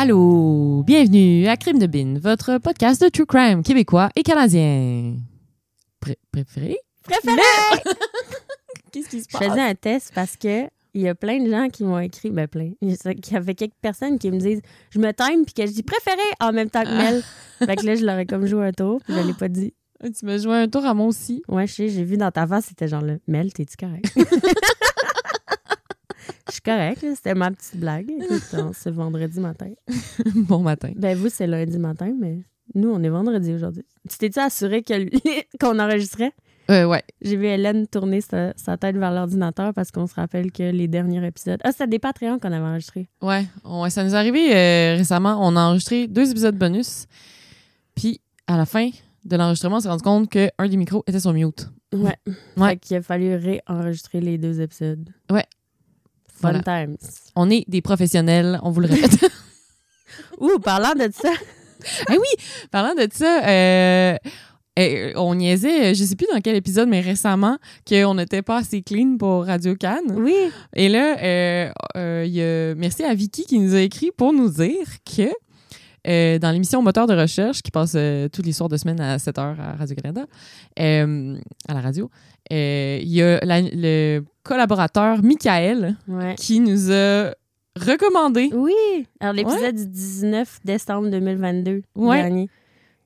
Allô, bienvenue à Crime de Bin, votre podcast de true crime québécois et canadien. Pré- préféré? Préféré! Qu'est-ce qui se Je passe? faisais un test parce que il y a plein de gens qui m'ont écrit, ben plein, il y avait quelques personnes qui me disent, je me time puis que je dis préféré en même temps que Mel. fait que là, je leur ai comme joué un tour, puis je l'ai pas dit. Tu m'as joué un tour à moi aussi. Ouais, je sais, j'ai vu dans ta face, c'était genre là, Mel, t'es-tu correct? Je suis correct, là, c'était ma petite blague. C'est vendredi matin. bon matin. Ben vous, c'est lundi matin, mais nous, on est vendredi aujourd'hui. Tu t'es-tu assuré qu'on enregistrait? Euh, ouais. J'ai vu Hélène tourner sa, sa tête vers l'ordinateur parce qu'on se rappelle que les derniers épisodes. Ah, c'était des Patreons qu'on avait enregistrés. Ouais, ouais, ça nous est arrivé euh, récemment. On a enregistré deux épisodes bonus. Puis, à la fin de l'enregistrement, on s'est rendu compte qu'un des micros était sur mute. Ouais. Ouais. Fait qu'il a fallu réenregistrer les deux épisodes. Ouais. Fun Voilà. times. On est des professionnels, on vous le répète. Ouh, parlant de ça, ah oui, parlant de ça, euh, euh, on niaisait, je sais plus dans quel épisode, mais récemment, qu'on n'était pas assez clean pour Radio Cannes. oui, Et là, euh, euh, il y a, merci à Vicky qui nous a écrit pour nous dire que euh, dans l'émission Moteur de recherche, qui passe euh, tous les soirs de semaine à 7 h à Radio-Canada, euh, à la radio, il y a la- le collaborateur Michael ouais. qui nous a recommandé. Oui. Alors, l'épisode du 19 décembre 2022, Ouais. dernier.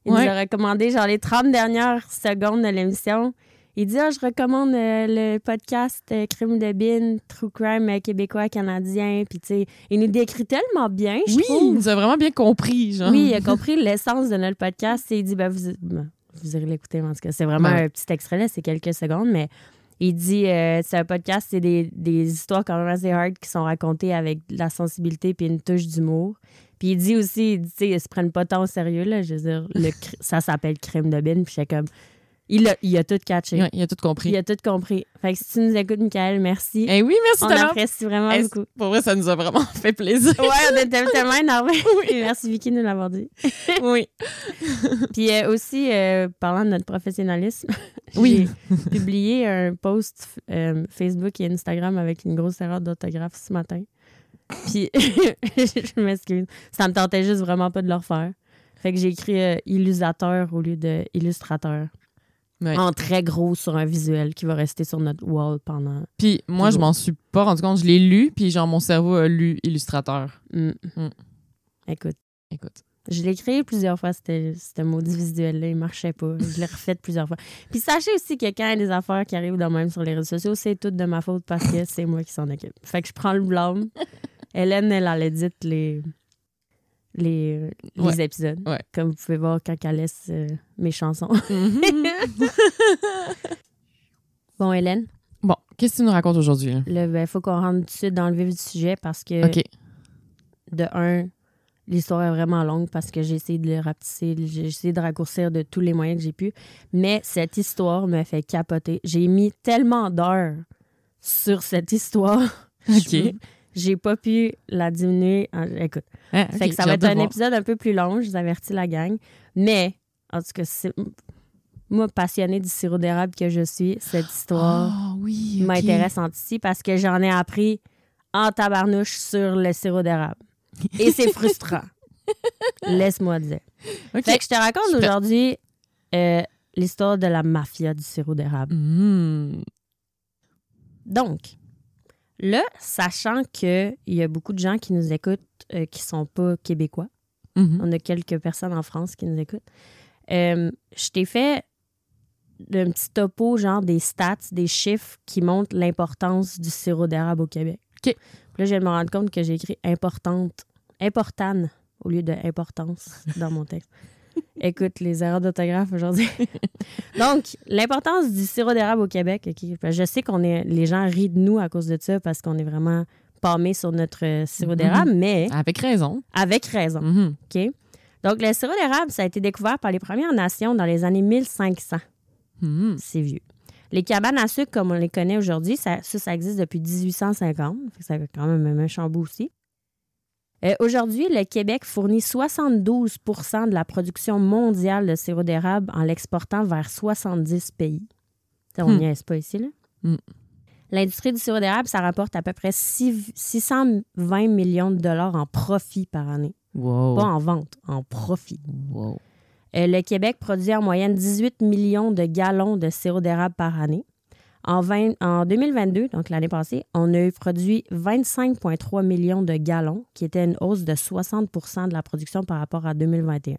Il nous a recommandé, genre, les 30 dernières secondes de l'émission. Il dit, ah, je recommande euh, le podcast euh, Crime de Bin, True Crime euh, québécois, canadien. Puis, tu sais, il nous décrit tellement bien, je Oui, trouve. il nous a vraiment bien compris. Genre. Oui, il a compris l'essence de notre podcast. et Il dit, ben, vous, ben, vous irez l'écouter, en tout cas. C'est vraiment un petit extrait, là, c'est quelques secondes, mais il dit, euh, c'est un podcast, c'est des, des histoires quand même assez hard qui sont racontées avec de la sensibilité puis une touche d'humour. Puis il dit aussi, tu sais, ils se prennent pas tant au sérieux, là. Je veux dire, le ça s'appelle Crime de Bin, puis j'étais comme, il a, il a tout catché. Ouais, il a tout compris. Il a tout compris. Fait que si tu nous écoutes, Michael, merci. Eh oui, merci On apprécie vraiment beaucoup. Pour vrai, ça nous a vraiment fait plaisir. Ouais, on était tellement énervés. Et merci Vicky de nous l'avoir dit. oui. Puis euh, aussi, euh, parlant de notre professionnalisme, Oui. j'ai publié un post euh, Facebook et Instagram avec une grosse erreur d'orthographe ce matin. Puis, je m'excuse. Ça me tentait juste vraiment pas de le refaire. Fait que j'ai écrit euh, illustrateur au lieu de illustrateur. Ouais. En très gros sur un visuel qui va rester sur notre wall pendant. Puis moi, je m'en suis pas rendu compte. Je l'ai lu, puis genre, mon cerveau a lu Illustrateur. Mm. Mm. Écoute. Écoute. Je l'ai créé plusieurs fois, c'était ce maudit visuel-là. Il marchait pas. Je l'ai refait plusieurs fois. Puis sachez aussi que quand il y a des affaires qui arrivent de même sur les réseaux sociaux, c'est tout de ma faute parce que c'est moi qui s'en occupe. Fait que je prends le blâme. Hélène, elle, elle édite les, les, les Ouais. épisodes. Ouais. Comme vous pouvez voir quand elle laisse euh, mes chansons. bon, Hélène, bon, qu'est-ce que tu nous racontes aujourd'hui? il ben, faut qu'on rentre tout de suite dans le vif du sujet parce que, de un, l'histoire est vraiment longue parce que j'ai essayé de le rapetisser, j'ai essayé de raccourcir de tous les moyens que j'ai pu. Mais cette histoire me fait capoter. J'ai mis tellement d'heures sur cette histoire. OK. J'ai pas pu la diminuer. en- Écoute, Ah, fait que ça va être un voir. épisode un peu plus long, je vous avertis la gang. Mais, en tout cas, c'est. Moi, passionnée du sirop d'érable que je suis, cette histoire Ah oui, m'intéresse en ici parce que j'en ai appris en tabarnouche sur le sirop d'érable. Et c'est frustrant. Laisse-moi dire. Fait que je te raconte aujourd'hui euh, l'histoire de la mafia du sirop d'érable. Mm. Donc, là, sachant qu'il y a beaucoup de gens qui nous écoutent euh, qui sont pas québécois, Mhm. on a quelques personnes en France qui nous écoutent, euh, je t'ai fait un petit topo, genre des stats, des chiffres qui montrent l'importance du sirop d'érable au Québec. Puis là, je viens de me rendre compte que j'ai écrit importante, importante au lieu de importance dans mon texte. Écoute, les erreurs d'orthographe aujourd'hui. Donc, l'importance du sirop d'érable au Québec. Je sais qu'on est, les gens rient de nous à cause de ça parce qu'on est vraiment pâmés sur notre euh, sirop Mhm. d'érable, mais Avec raison. avec raison. Mhm. OK? Donc, le sirop d'érable, ça a été découvert par les Premières Nations dans les années 1500. Mhm. C'est vieux. Les cabanes à sucre, comme on les connaît aujourd'hui, ça, ça, ça existe depuis 1850. Fait que Ça fait quand même un bout aussi. Euh, aujourd'hui, le Québec fournit 72% de la production mondiale de sirop d'érable en l'exportant vers 70 pays. On Hmm. n'y est pas ici, là. Hmm. L'industrie du sirop d'érable, ça rapporte à peu près six- 620 millions de dollars en profit par année. Wow. Pas en vente, en profit. Wow. Euh, le Québec produit en moyenne 18 millions de gallons de sirop d'érable par année. En, 20 en 2022, donc l'année passée, on a eu produit 25,3 millions de gallons, qui était une hausse de 60% de la production par rapport à 2021.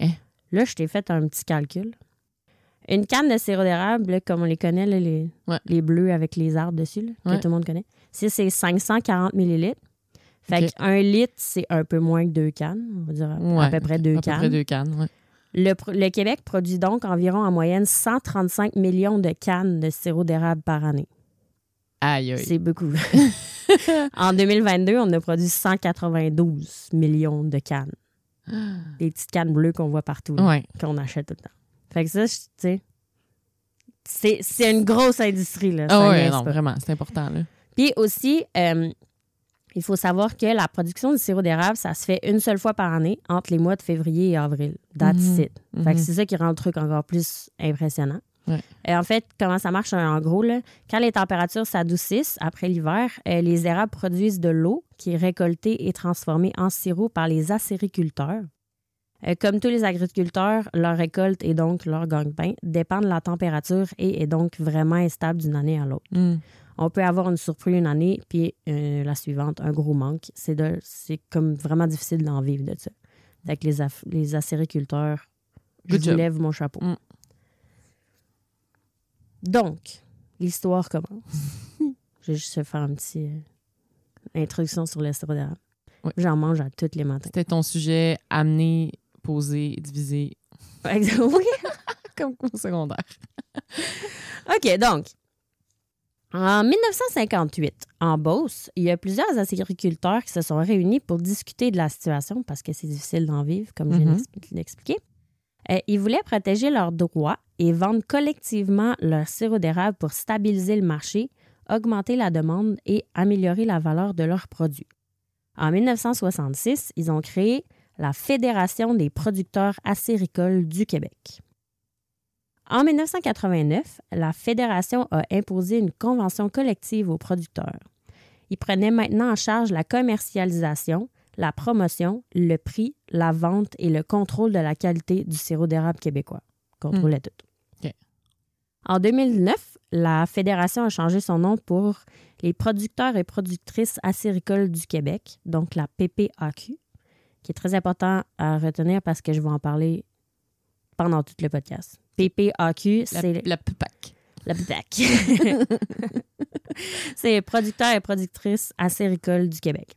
Hein? Là, je t'ai fait un petit calcul. Une canne de sirop d'érable, comme on les connaît, là, les, Ouais. les bleus avec les arbres dessus, là, que Ouais. tout le monde connaît, c'est 540 millilitres, fait qu'un litre, c'est un peu moins que deux cannes. On va dire à, peu près deux À peu cannes. près deux cannes. Le, Québec produit donc environ en moyenne 135 millions de cannes de sirop d'érable par année. Aïe, aïe. C'est beaucoup. en 2022, on a produit 192 millions de cannes. Des petites cannes bleues qu'on voit partout, Ouais. qu'on achète tout le temps. Fait que ça, tu sais, c'est une grosse industrie. Là, Ah niaise non, vraiment, c'est important, là. Puis aussi, euh, il faut savoir que la production du sirop d'érable, ça se fait une seule fois par année entre les mois de février et avril. That's it. Mhm. c'est ça qui rend le truc encore plus impressionnant. Ouais. Et en fait, comment ça marche en gros? Là, quand les températures s'adoucissent après l'hiver, euh, les érables produisent de l'eau qui est récoltée et transformée en sirop par les acériculteurs. Euh, comme tous les agriculteurs, leur récolte et donc leur gagne-pain dépend de la température et est donc vraiment instable d'une année à l'autre. Mm. On peut avoir une surprise une année, puis euh, la suivante, un gros manque. C'est de- c'est comme vraiment difficile d'en vivre de ça. Que les, les acériculteurs, je vous lève mon chapeau. Mm. Donc, l'histoire commence. Je vais juste te faire une petite euh, introduction sur le sirop d'érable. Oui. J'en mange à tous les matins. C'était ton sujet amener, poser, diviser, oui. comme au secondaire. OK, donc, en 1958, en Beauce, il y a plusieurs agriculteurs qui se sont réunis pour discuter de la situation parce que c'est difficile d'en vivre, comme je viens Mhm. d'expli- d'expliquer. Euh, ils voulaient protéger leurs droits et vendre collectivement leur sirop d'érable pour stabiliser le marché, augmenter la demande et améliorer la valeur de leurs produits. En 1966, ils ont créé la Fédération des producteurs acéricoles du Québec. En 1989, la Fédération a imposé une convention collective aux producteurs. Ils prenaient maintenant en charge la commercialisation, la promotion, le prix, la vente et le contrôle de la qualité du sirop d'érable québécois. Contrôlait tout. OK. En 2009, la Fédération a changé son nom pour les producteurs et productrices acéricoles du Québec, donc la PPAQ, qui est très important à retenir parce que je vais en parler pendant tout le podcast. PPAQ, c'est la PPAC. la PPAQ. c'est producteurs et productrices acéricoles du Québec.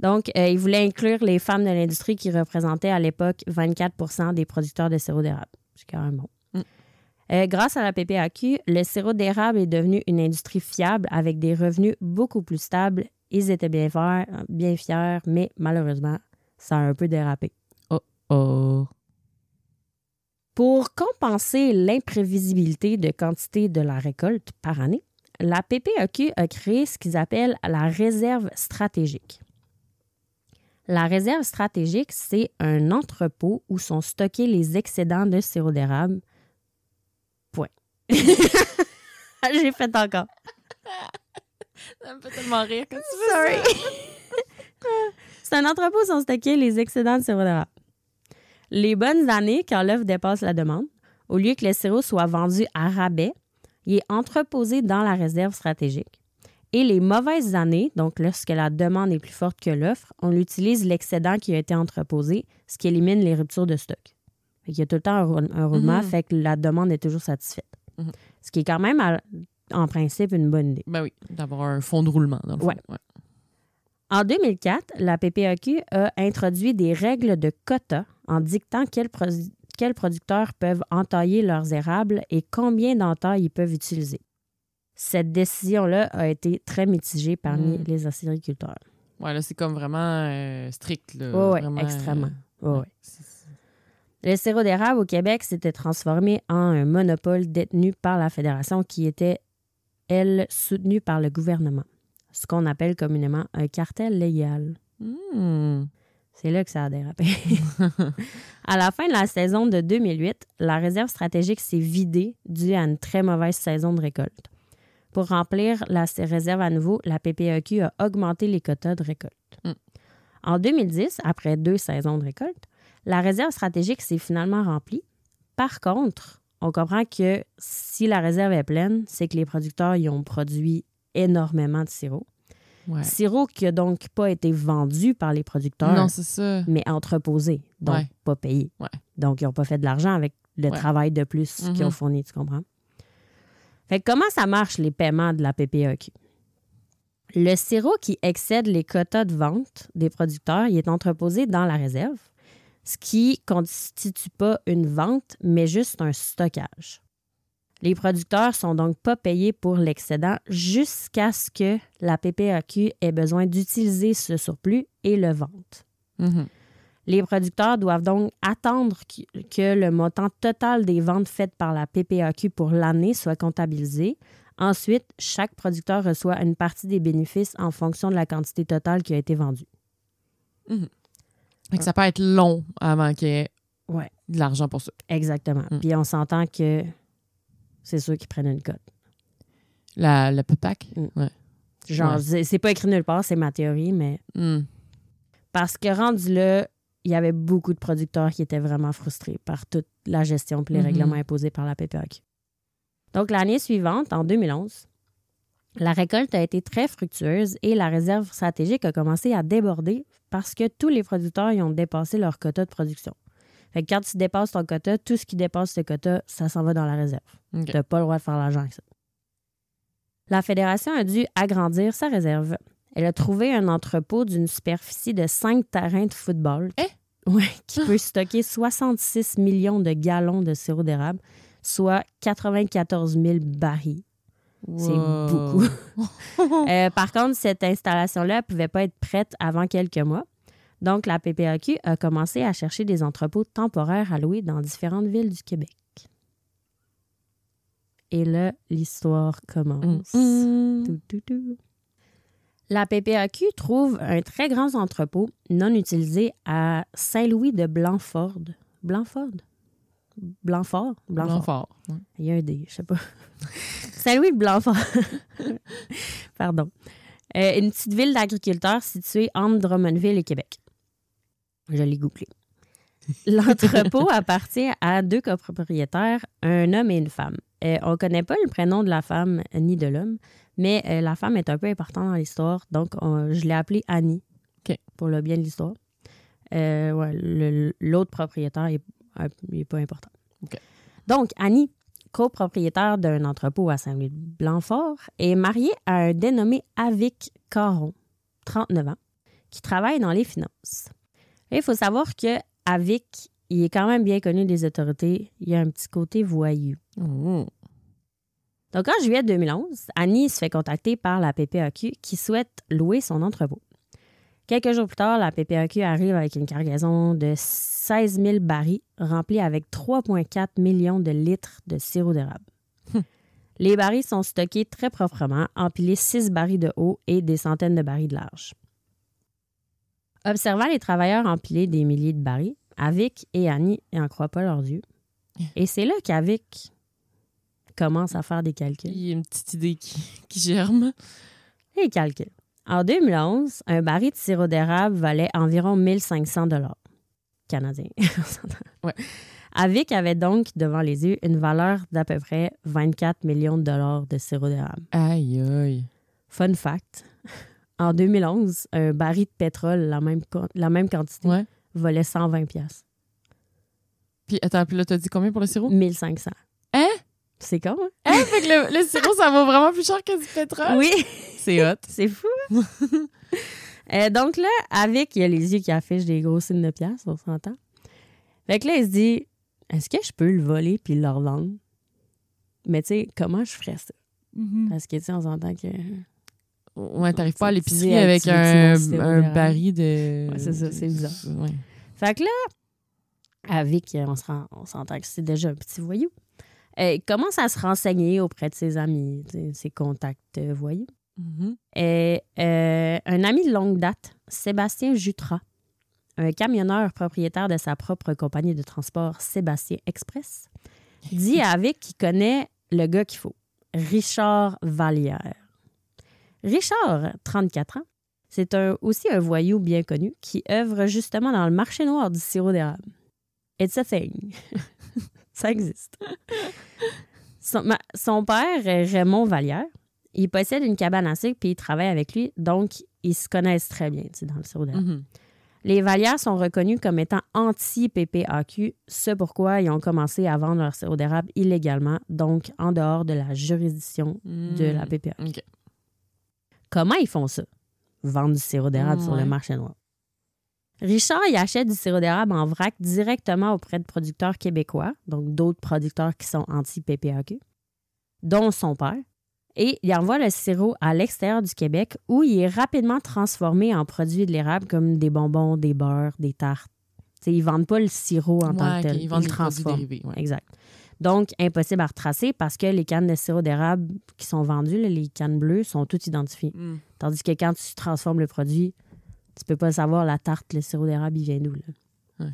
Donc, euh, ils voulaient inclure les femmes de l'industrie qui représentaient à l'époque 24% des producteurs de sirop d'érable. C'est quand même bon. Mm. Euh, grâce à la PPAQ, le sirop d'érable est devenu une industrie fiable avec des revenus beaucoup plus stables. Ils étaient bien fiers, bien fiers mais malheureusement, ça a un peu dérapé. Oh. Pour compenser l'imprévisibilité de quantité de la récolte par année, la PPAQ a créé ce qu'ils appellent la réserve stratégique. La réserve stratégique, c'est un entrepôt où sont stockés les excédents de sirop d'érable. Point. J'ai fait encore. Ça me fait tellement rire quand tu Sorry. c'est un entrepôt où sont stockés les excédents de sirop d'érable. Les bonnes années, quand l'offre dépasse la demande, au lieu que le sirop soit vendu à rabais, il est entreposé dans la réserve stratégique. Et les mauvaises années, donc lorsque la demande est plus forte que l'offre, on utilise l'excédent qui a été entreposé, ce qui élimine les ruptures de stock. Fait il y a tout le temps un, roul- un roulement, Mhm. fait que la demande est toujours satisfaite. Mhm. Ce qui est quand même, à- en principe, une bonne idée. Ben oui, d'avoir un fond de roulement, dans le fond. Ouais. En 2004, la PPAQ a introduit des règles de quotas en dictant quels, quels producteurs peuvent entailler leurs érables et combien d'entailles ils peuvent utiliser. Cette décision-là a été très mitigée parmi Mm. les acériculteurs. Ouais, là, c'est comme vraiment euh, strict. Là, Oui, Vraiment, extrêmement. euh, c'est- c'est- Le sirop d'érable au Québec s'était transformé en un monopole détenu par la Fédération qui était, elle, soutenue par le gouvernement. Ce qu'on appelle communément un cartel légal. Hmm. C'est là que ça a dérapé. à la fin de la saison de 2008, la réserve stratégique s'est vidée due à une très mauvaise saison de récolte. Pour remplir la réserve à nouveau, la PPAQ a augmenté les quotas de récolte. Mm. En 2010, après deux saisons de récolte, la réserve stratégique s'est finalement remplie. Par contre, on comprend que si la réserve est pleine, c'est que les producteurs y ont produit énormément de sirop. Ouais. Sirop qui n'a donc pas été vendu par les producteurs, Non, c'est ça. mais entreposé, donc Ouais. pas payé. Ouais. Donc, ils n'ont pas fait de l'argent avec le travail de plus qu'ils Mhm. ont fourni, tu comprends? Fait que comment ça marche, les paiements de la PPAQ? Le sirop qui excède les quotas de vente des producteurs, il est entreposé dans la réserve, ce qui constitue pas une vente, mais juste un stockage. Les producteurs sont donc pas payés pour l'excédent jusqu'à ce que la PPAQ ait besoin d'utiliser ce surplus et le vende. Mhm. Les producteurs doivent donc attendre que- le montant total des ventes faites par la PPAQ pour l'année soit comptabilisé. Ensuite, chaque producteur reçoit une partie des bénéfices en fonction de la quantité totale qui a été vendue. Fait que ça peut être long avant qu'il y ait Ouais. de l'argent pour ça. Exactement. Mm. Puis on s'entend que c'est ceux qui prennent une cote. La, le PPAC. Mm. Ouais. Genre, Ouais. c'est- pas écrit nulle part, c'est ma théorie, mais Mm. parce que rendu là, il y avait beaucoup de producteurs qui étaient vraiment frustrés par toute la gestion et les Mhm. règlements imposés par la PPAQ. Donc, l'année suivante, en 2011, la récolte a été très fructueuse et la réserve stratégique a commencé à déborder parce que tous les producteurs y ont dépassé leur quota de production. Fait que quand tu dépasses ton quota, tout ce qui dépasse ce quota, ça s'en va dans la réserve. Tu n'as pas le droit de faire l'argent avec ça. La fédération a dû agrandir sa réserve. Elle a trouvé un entrepôt d'une superficie de 5 terrains de football. Eh? Ouais, qui peut stocker 66 millions de gallons de sirop d'érable, soit 94 000 barils. C'est beaucoup. Euh, par contre, cette installation-là ne pouvait pas être prête avant quelques mois. Donc, la PPAQ a commencé à chercher des entrepôts temporaires à louer dans différentes villes du Québec. Et là, l'histoire commence. Mm. Tout, tout, tout. La PPAQ trouve un très grand entrepôt non utilisé à Saint-Louis de Blanford. Blanford? Blanfort? Blanfort. Ouais. Il y a un D, je sais pas. Saint-Louis de Blanfort. Pardon. Euh, une petite ville d'agriculteurs située entre Drummondville et Québec. Je l'ai googlé. L'entrepôt appartient à deux copropriétaires, un homme et une femme. Euh, on ne connaît pas le prénom de la femme ni de l'homme, mais euh, la femme est un peu importante dans l'histoire, donc on- je l'ai appelée Annie pour le bien de l'histoire. Euh, ouais, L'autre propriétaire n'est pas important. Donc, Annie, copropriétaire d'un entrepôt à Saint-Louis-de-Blanfort, est mariée à un dénommé Avic Caron, 39 ans, qui travaille dans les finances. Il faut savoir que Avic, il est quand même bien connu des autorités. Il y a un petit côté voyou. Oh. Donc, en juillet 2011, Annie se fait contacter par la PPAQ qui souhaite louer son entrepôt. Quelques jours plus tard, la PPAQ arrive avec une cargaison de 16 000 barils remplis avec 3,4 millions de litres de sirop d'érable. Les barils sont stockés très proprement, empilés 6 barils de haut et des centaines de barils de large. Observant les travailleurs empiler des milliers de barils, Avic et Annie n'en croient pas leurs yeux. Et c'est là qu'Avic commence à faire des calculs. Il y a une petite idée qui, qui germe. Les calculs. En 2011, un baril de sirop d'érable valait environ 1500 dollars canadiens. Ouais. Avic avait donc devant les yeux une valeur d'à peu près 24 millions de dollars de sirop d'érable. Aïe, aïe. Fun fact, en 2011, un baril de pétrole, la même, la même quantité, Ouais. valait 120 pièces. Puis attends, puis là, t'as dit combien pour le sirop? 1500. Hein? C'est con, hein? Hein? Fait que le, le sirop, ça vaut vraiment plus cher que du pétrole? Oui! C'est hot. C'est fou. Euh, donc là, avec, il y a les yeux qui affichent des gros signes de pièces, on s'entend. Fait que là, il se dit, est-ce que je peux le voler puis le revendre? Mais tu sais, comment je ferais ça? Parce que tu sais, on s'entend que... Ouais, t'arrives pas à l'épicerie avec un, baril de. Ouais, c'est ça, c'est bizarre. Ouais. Fait que là, avec, on se rend- on s'entend que c'est déjà un petit voyou. Euh, il commence à se renseigner auprès de ses amis, ses contacts euh, voyous? Mhm. Et euh, un ami de longue date, Sébastien Jutras, un camionneur propriétaire de sa propre compagnie de transport Sébastien Express, dit à Vic qu'il connaît le gars qu'il faut, Richard Vallière. Richard, 34 ans, C'est un, aussi un voyou bien connu qui œuvre justement dans le marché noir du sirop d'érable. It's a thing. Ça existe. Son, ma- son père, Raymond Vallière, il possède une cabane à sucre puis il travaille avec lui, donc ils se connaissent très bien dans le sirop d'érable. Mhm. Les Vallières sont reconnus comme étant anti-PPAQ, ce pourquoi ils ont commencé à vendre leur sirop d'érable illégalement, donc en dehors de la juridiction de la Mm. PPAQ. Comment ils font ça? Vendre du sirop d'érable sur le marché noir. Richard, il achète du sirop d'érable en vrac directement auprès de producteurs québécois, donc d'autres producteurs qui sont anti-PPAQ, dont son père. Et il envoie le sirop à l'extérieur du Québec où il est rapidement transformé en produits de l'érable comme des bonbons, des beurres, des tartes. T'sais, ils ne vendent pas le sirop en tant que tel. Ils vendent le transforment. dérivés. ouais. Exact. Donc, impossible à retracer parce que les cannes de sirop d'érable qui sont vendues, là, les cannes bleues, sont toutes identifiées. Mm. Tandis que quand tu transformes le produit, tu peux pas savoir la tarte, le sirop d'érable, il vient d'où. Ouais.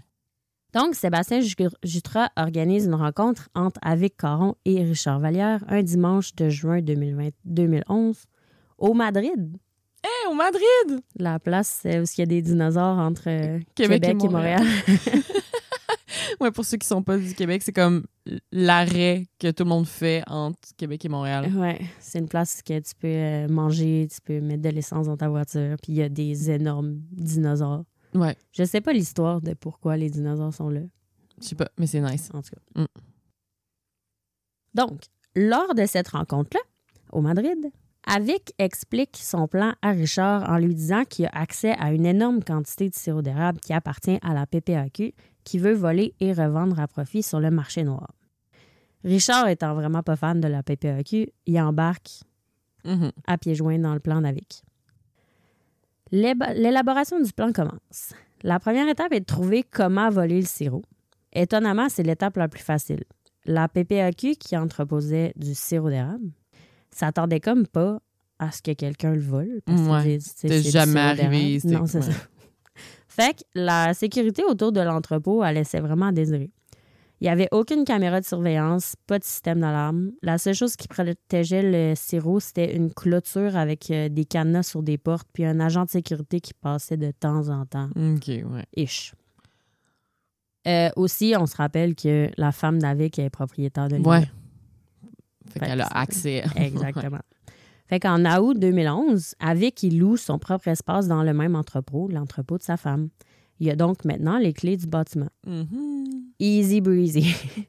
Donc, Sébastien Ju- Jutras organise une rencontre entre Avic Caron et Richard Vallière un dimanche de juin 2020 2011 au Madrid. Hey, au Madrid! La place euh, où il y a des dinosaures entre euh, Québec Québec, et et Montréal. Ouais, pour ceux qui sont pas du Québec, c'est comme l'arrêt que tout le monde fait entre Québec et Montréal. Ouais, c'est une place que tu peux euh, manger, tu peux mettre de l'essence dans ta voiture, puis il y a des énormes dinosaures. Ouais, Je sais pas l'histoire de pourquoi les dinosaures sont là, je sais pas, mais c'est nice. en tout cas. Mm. Donc, lors de cette rencontre-là, au Madrid, Avic explique son plan à Richard en lui disant qu'il a accès à une énorme quantité de sirop d'érable qui appartient à la PPAQ, qui veut voler et revendre à profit sur le marché noir. Richard étant vraiment pas fan de la PPAQ, il embarque Mhm. à pieds joints dans le plan d'Avic. L'élaboration du plan commence. La première étape est de trouver comment voler le sirop. Étonnamment, c'est l'étape la plus facile. La PPAQ qui entreposait du sirop d'érable s'attendait comme pas à ce que quelqu'un le vole. parce Ouais. c'est- jamais arrivé, d'érable. c'était- Non, c'est ouais. ça. Fait que la sécurité autour de l'entrepôt, elle laissait vraiment à désirer. Il n'y avait aucune caméra de surveillance, pas de système d'alarme. La seule chose qui protégeait le sirop, c'était une clôture avec euh, des cadenas sur des portes, puis un agent de sécurité qui passait de temps en temps. OK, ouais. Ish. Euh, aussi, on se rappelle que la femme d'Avic est propriétaire de Ouais. l'immeuble. Fait Fait qu'elle que a accès. Exactement. fait qu'en août 2011, Avic, il loue son propre espace dans le même entrepôt, l'entrepôt de sa femme. Il a donc maintenant les clés du bâtiment. Mhm. Easy breezy.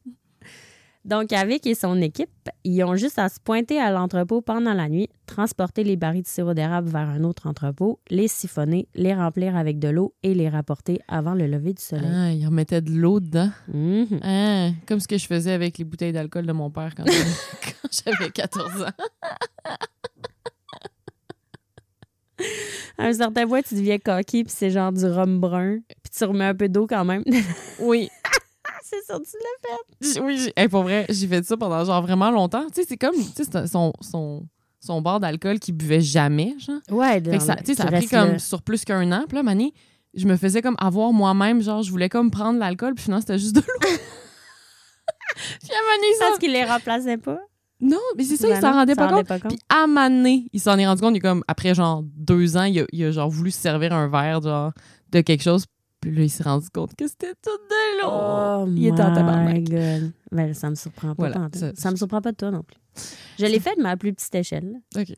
Donc, Avic et son équipe, ils ont juste à se pointer à l'entrepôt pendant la nuit, transporter les barils de sirop d'érable vers un autre entrepôt, les siphonner, les remplir avec de l'eau et les rapporter avant le lever du soleil. Ah, il remettait de l'eau dedans. Mhm. Ah, comme ce que je faisais avec les bouteilles d'alcool de mon père quand j'avais- quand j'avais 14 ans. À un certain point, tu deviens coquille, puis c'est genre du rhum brun, puis tu remets un peu d'eau quand même. Oui. c'est ça, tu l'as J- Oui, hey, pour vrai, j'ai fait ça pendant genre vraiment longtemps. Tu sais, c'est comme tu sais, c'est son, son, son bar d'alcool qu'il buvait jamais, genre. fait. Ouais, Fait que ça, tu sais, ça a pris comme sur plus qu'un an. Puis là, Mané, je me faisais comme avoir moi-même, genre, je voulais comme prendre l'alcool, puis finalement, c'était juste de l'eau. puis à Mané, ça. Parce qu'il les remplaçait pas. Non, mais c'est ça, il Ben s'en rendait pas compte. rendait pas compte. Puis à Mané, il s'en est rendu compte, il est comme, après genre deux ans, il a, il a genre voulu se servir un verre, genre, de quelque chose. Puis là, il s'est rendu compte que c'était tout de l'eau. Oh il était en tabarnak. God. Ben, ça me surprend pas. Voilà, ça- ça, me surprend pas de toi non plus. Je l'ai fait de ma plus petite échelle. là. OK. Je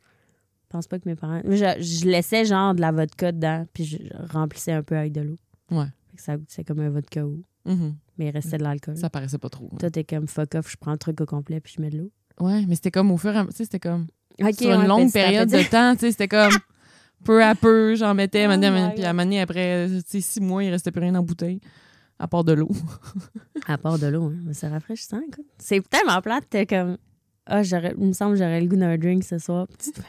pense pas que mes parents. Je, je laissais genre de la vodka dedans, puis je remplissais un peu avec de l'eau. Ouais. Ça goûtait comme un vodka ou. Mhm. Mais il restait de l'alcool. Ça paraissait pas trop. Toi, t'es comme fuck off, je prends le truc au complet, puis je mets de l'eau. Ouais, mais c'était comme au fur et à mesure, tu sais, c'était comme Ok, sur une ouais, longue période de temps, tu sais, c'était comme peu à peu, j'en mettais, Oh puis à un moment donné, après, six mois, il restait plus rien la bouteille, à part de l'eau. À part de l'eau, hein. Mais c'est rafraîchissant, écoute. C'est tellement plate, t'es comme. Ah, j'aurais- il me semble que j'aurais le goût d'un drink ce soir. Petite-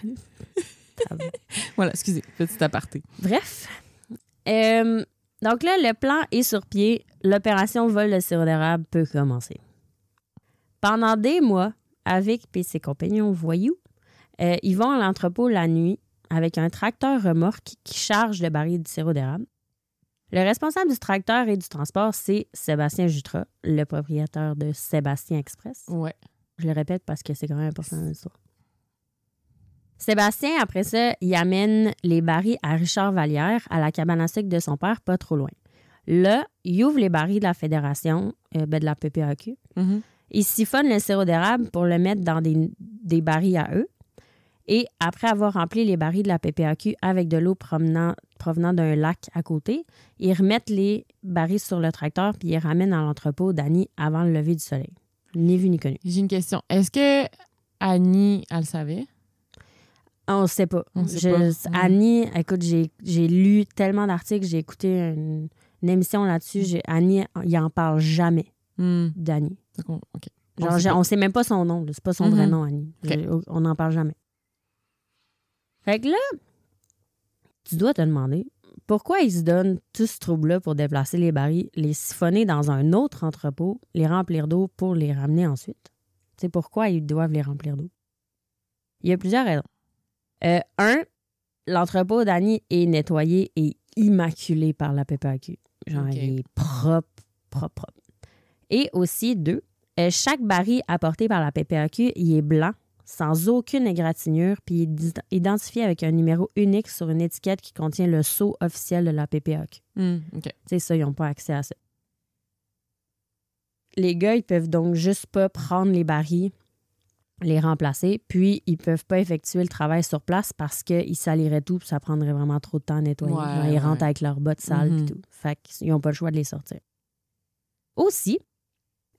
voilà, excusez, petit aparté. Bref. Euh, donc là, le plan est sur pied. L'opération vol de sirop d'érable peut commencer. Pendant des mois, avec et ses compagnons voyous, euh, ils vont à l'entrepôt la nuit avec un tracteur remorque qui charge le baril de sirop d'érable. Le responsable du tracteur et du transport, c'est Sébastien Jutras, le propriétaire de Sébastien Express. Ouais. Je le répète parce que c'est quand même important dans l'histoire. Sébastien, après ça, il amène les barils à Richard Vallière, à la cabane à sucre de son père, pas trop loin. Là, il ouvre les barils de la Fédération, euh, ben, de la PPAQ. Mhm. Il siphonne le sirop d'érable pour le mettre dans des, des barils à eux. Et après avoir rempli les barils de la PPAQ avec de l'eau provenant, provenant d'un lac à côté, ils remettent les barils sur le tracteur puis ils ramènent à l'entrepôt d'Annie avant le lever du soleil. Ni vu ni connu. J'ai une question. Est-ce que Annie, elle le savait? On ne sait pas. On sait Je- pas. Annie, écoute, j'ai lu tellement d'articles, j'ai écouté une, une émission là-dessus. Annie, il en parle jamais Hmm. d'Annie. Donc, on- OK. On Genre, sait on sait même pas son nom. C'est pas son Mhm. vrai nom, Annie. On n'en parle jamais. Fait que là, tu dois te demander pourquoi ils se donnent tout ce trouble-là pour déplacer les barils, les siphonner dans un autre entrepôt, les remplir d'eau pour les ramener ensuite? Tu sais pourquoi ils doivent les remplir d'eau? Il y a plusieurs raisons. Euh, un, l'entrepôt d'Annie est nettoyé et immaculé par la PPAQ. Genre, il est propre, propre, propre. Et aussi, deux, euh, chaque baril apporté par la PPAQ, il est blanc, sans aucune égratignure, puis il est di- identifié avec un numéro unique sur une étiquette qui contient le sceau officiel de la PPAQ. Hmm, OK. Tu sais, ça, ils n'ont pas accès à ça. Les gars, ils peuvent donc juste pas prendre les barils, les remplacer, puis ils peuvent pas effectuer le travail sur place parce qu'ils saliraient tout, puis ça prendrait vraiment trop de temps à nettoyer. Ouais, ils ouais. rentrent avec leurs bottes sales Mhm. puis tout. Fait qu'ils n'ont pas le choix de les sortir. Aussi,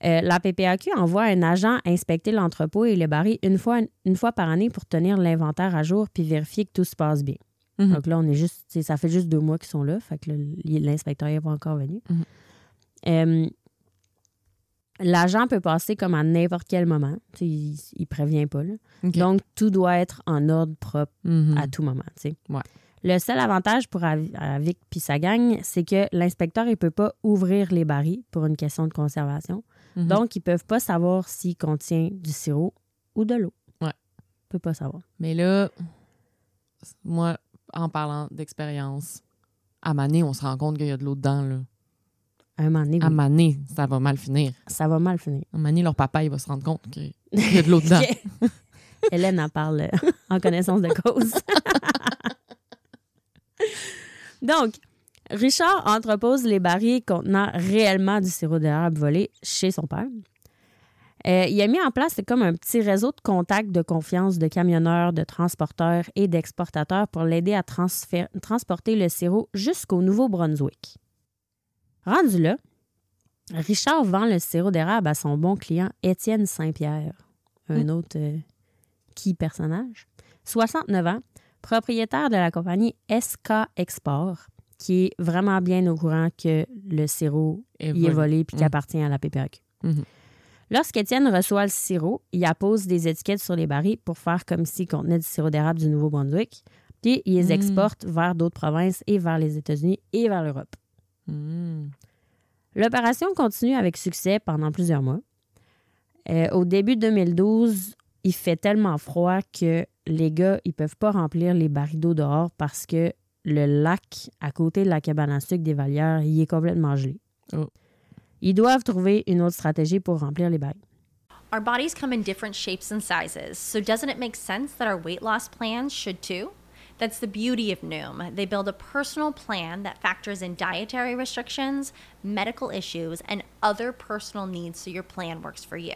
euh, la PPAQ envoie un agent inspecter l'entrepôt et le baril une fois, une fois par année pour tenir l'inventaire à jour puis vérifier que tout se passe bien. Mhm. Donc là, on est juste, ça fait juste deux mois qu'ils sont là, fait que l'inspecteur n'est pas encore venu. Mhm. Euh, L'agent peut passer comme à n'importe quel moment. Il, il prévient pas. là. Donc, tout doit être en ordre propre Mhm. à tout moment. Ouais. Le seul avantage pour Av- Avic puis sa gang, c'est que l'inspecteur ne peut pas ouvrir les barils pour une question de conservation. Mhm. Donc, ils ne peuvent pas savoir s'il contient du sirop ou de l'eau. Ouais. Ne peuvent pas savoir. Mais là, moi, en parlant d'expérience, à Mané, on se rend compte qu'il y a de l'eau dedans. Là. À un moment donné, À Mané, ça va mal finir. ça va mal finir. À Mané, leur papa, il va se rendre compte qu'il y a de l'eau dedans. Hélène en parle euh, en connaissance de cause. Donc, Richard entrepose les barils contenant réellement du sirop d'érable volé chez son père. Euh, il a mis en place comme un petit réseau de contacts de confiance de camionneurs, de transporteurs et d'exportateurs pour l'aider à transporter le sirop jusqu'au Nouveau-Brunswick. Rendu là, Richard vend le sirop d'érable à son bon client Étienne Saint-Pierre, un autre euh, qui personnage, 69 ans, propriétaire de la compagnie SK Export, qui est vraiment bien au courant que le sirop il est volé puis qu'il Mm. appartient à la PPAQ. Mhm. Lorsqu'Étienne reçoit le sirop, il appose des étiquettes sur les barils pour faire comme s'il contenait du sirop d'érable du Nouveau-Brunswick, puis il les Mm. exporte vers d'autres provinces et vers les États-Unis et vers l'Europe. Mhm. L'opération continue avec succès pendant plusieurs mois. Euh, au début 2012, il fait tellement froid que les gars, ils peuvent pas remplir les barils d'eau dehors parce que le lac à côté de la cabane à sucre des Valières, il est complètement gelé. Oh. Ils doivent trouver une autre stratégie pour remplir les barils. Our bodies come in different shapes and sizes, so doesn't it make sense that our weight loss plans should too? That's the beauty of Noom. They build a personal plan that factors in dietary restrictions, medical issues, and other personal needs so your plan works for you.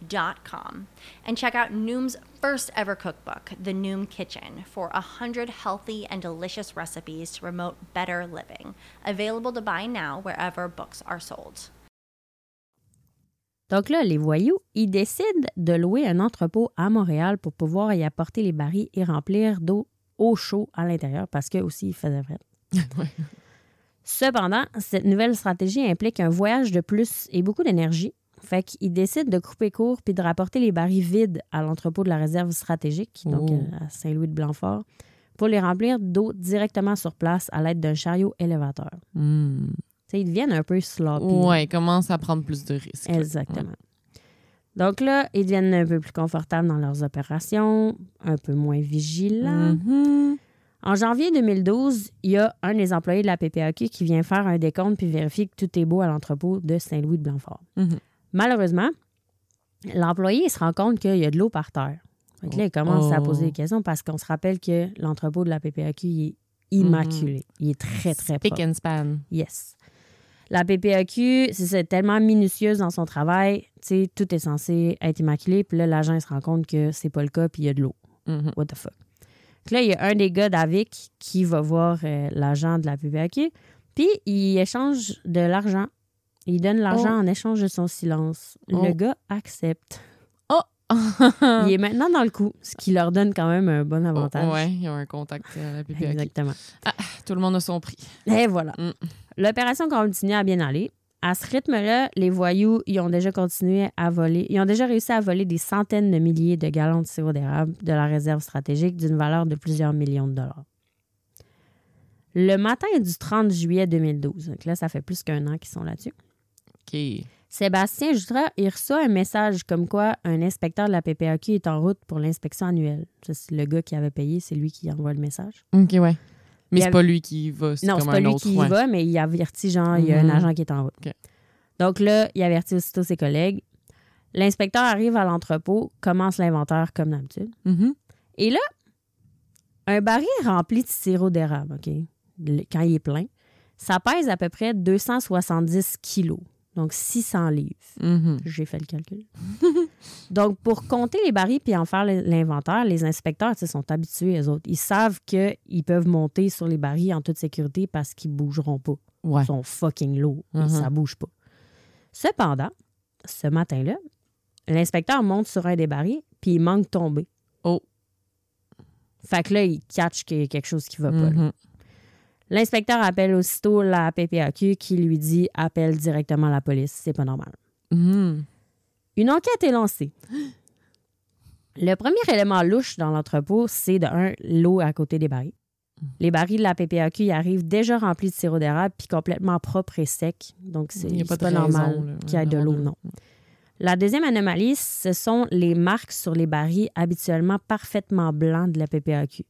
M.com. And check out Noom's first ever cookbook, The Noom Kitchen, for 100 healthy and delicious recipes to promote better living. Available to buy now wherever books are sold. Donc là, les voyous, ils décident de louer un entrepôt à Montréal pour pouvoir y apporter les barils et remplir d'eau au chaud à l'intérieur parce que aussi il faisait vrai. Cependant, cette nouvelle stratégie implique un voyage de plus et beaucoup d'énergie. Fait qu'il décide de couper court puis de rapporter les barils vides à l'entrepôt de la réserve stratégique, donc Oh. euh, à Saint-Louis-de-Blanfort, pour les remplir d'eau directement sur place à l'aide d'un chariot élévateur. Tu sais, ils deviennent un peu sloppy. Ouais, ils commencent à prendre plus de risques. Exactement. Donc là, ils deviennent un peu plus confortables dans leurs opérations, un peu moins vigilants. Mhm. En janvier 2012, il y a un des employés de la PPAQ qui vient faire un décompte puis vérifier que tout est beau à l'entrepôt de Saint-Louis-de-Blanfort. Mhm. Malheureusement, l'employé se rend compte qu'il y a de l'eau par terre. Que là, il commence à poser des questions parce qu'on se rappelle que l'entrepôt de la PPAQ il est immaculé. Il est très, très Pick propre. and span. Yes. La PPAQ, c'est ça, tellement minutieuse dans son travail, tu sais, tout est censé être immaculé, puis là, l'agent se rend compte que c'est pas le cas, puis il y a de l'eau. Mhm. What the fuck. Puis là, il y a un des gars d'Avic qui va voir euh, l'agent de la PPAQ, puis il échange de l'argent. Il donne l'argent en échange de son silence. Oh. Le gars accepte. Oh! Il est maintenant dans le coup, ce qui leur donne quand même un bon avantage. Oh, ouais, ils ont un contact à la PPAQ. Exactement. Tout le monde a son prix. Et voilà. Mm. L'opération continue à bien aller. À ce rythme-là, les voyous, ils ont déjà continué à voler. Ils ont déjà réussi à voler des centaines de milliers de gallons de sirop d'érable de la réserve stratégique d'une valeur de plusieurs millions de dollars. Le matin du 30 juillet 2012, donc là, ça fait plus qu'un an qu'ils sont là-dessus. OK. Sébastien Jutra, il reçoit un message comme quoi un inspecteur de la PPAQ est en route pour l'inspection annuelle. Ça, c'est le gars qui avait payé, c'est lui qui envoie le message. OK, ouais. Mais c'est pas lui qui va, c'est Non, c'est pas lui autre. qui y va, mais il avertit, genre, il y a Mhm. un agent qui est en route. Donc là, il avertit aussitôt ses collègues. L'inspecteur arrive à l'entrepôt, commence l'inventaire comme d'habitude. Mhm. Et là, un baril rempli de sirop d'érable, OK, le- quand il est plein, ça pèse à peu près 270 kilos, donc 600 livres. Mhm. J'ai fait le calcul. Donc, pour compter les barils puis en faire l'inventaire, les inspecteurs sont habitués, eux autres. Ils savent qu'ils peuvent monter sur les barils en toute sécurité parce qu'ils bougeront pas. Ouais. Ils sont fucking lourds Mhm. ça bouge pas. Cependant, ce matin-là, l'inspecteur monte sur un des barils puis il manque de tomber. Oh. Fait que là, il catch qu'il y a quelque chose qui va pas. là. L'inspecteur appelle aussitôt la PPAQ qui lui dit appelle directement la police, c'est pas normal. Mhm. Une enquête est lancée. Le premier élément louche dans l'entrepôt, c'est de un, l'eau à côté des barils. Les barils de la PPAQ y arrivent déjà remplis de sirop d'érable puis complètement propres et secs. Donc, c'est pas raison, normal qu'il y ait de l'eau, non. La deuxième anomalie, ce sont les marques sur les barils habituellement parfaitement blancs de la PPAQ.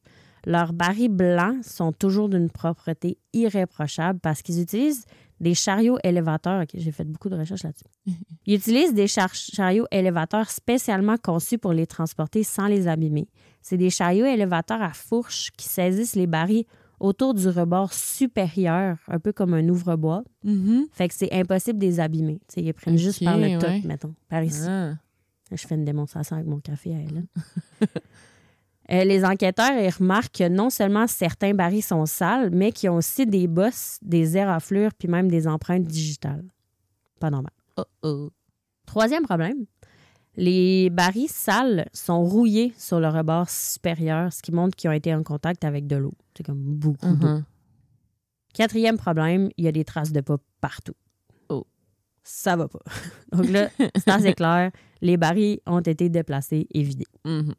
Leurs barils blancs sont toujours d'une propreté irréprochable parce qu'ils utilisent des chariots élévateurs. J'ai fait beaucoup de recherches là-dessus. Ils utilisent des char- chariots élévateurs spécialement conçus pour les transporter sans les abîmer. C'est des chariots élévateurs à fourche qui saisissent les barils autour du rebord supérieur, un peu comme un ouvre-boîte. Mhm. Fait que c'est impossible de les abîmer. Ils les prennent juste par le top, ouais. mettons, par ici. Ah. Je fais une démonstration avec mon café à elle. Euh, les enquêteurs ils remarquent que non seulement certains barils sont sales, mais qu'ils ont aussi des bosses, des éraflures, puis même des empreintes digitales. Pas normal. Oh, oh. Troisième problème, les barils sales sont rouillés sur le rebord supérieur, ce qui montre qu'ils ont été en contact avec de l'eau. C'est comme beaucoup d'eau. Mhm. Quatrième problème, il y a des traces de pas partout. Oh. Ça va pas. Donc là, c'est assez clair. Les barils ont été déplacés et vidés. Mhm.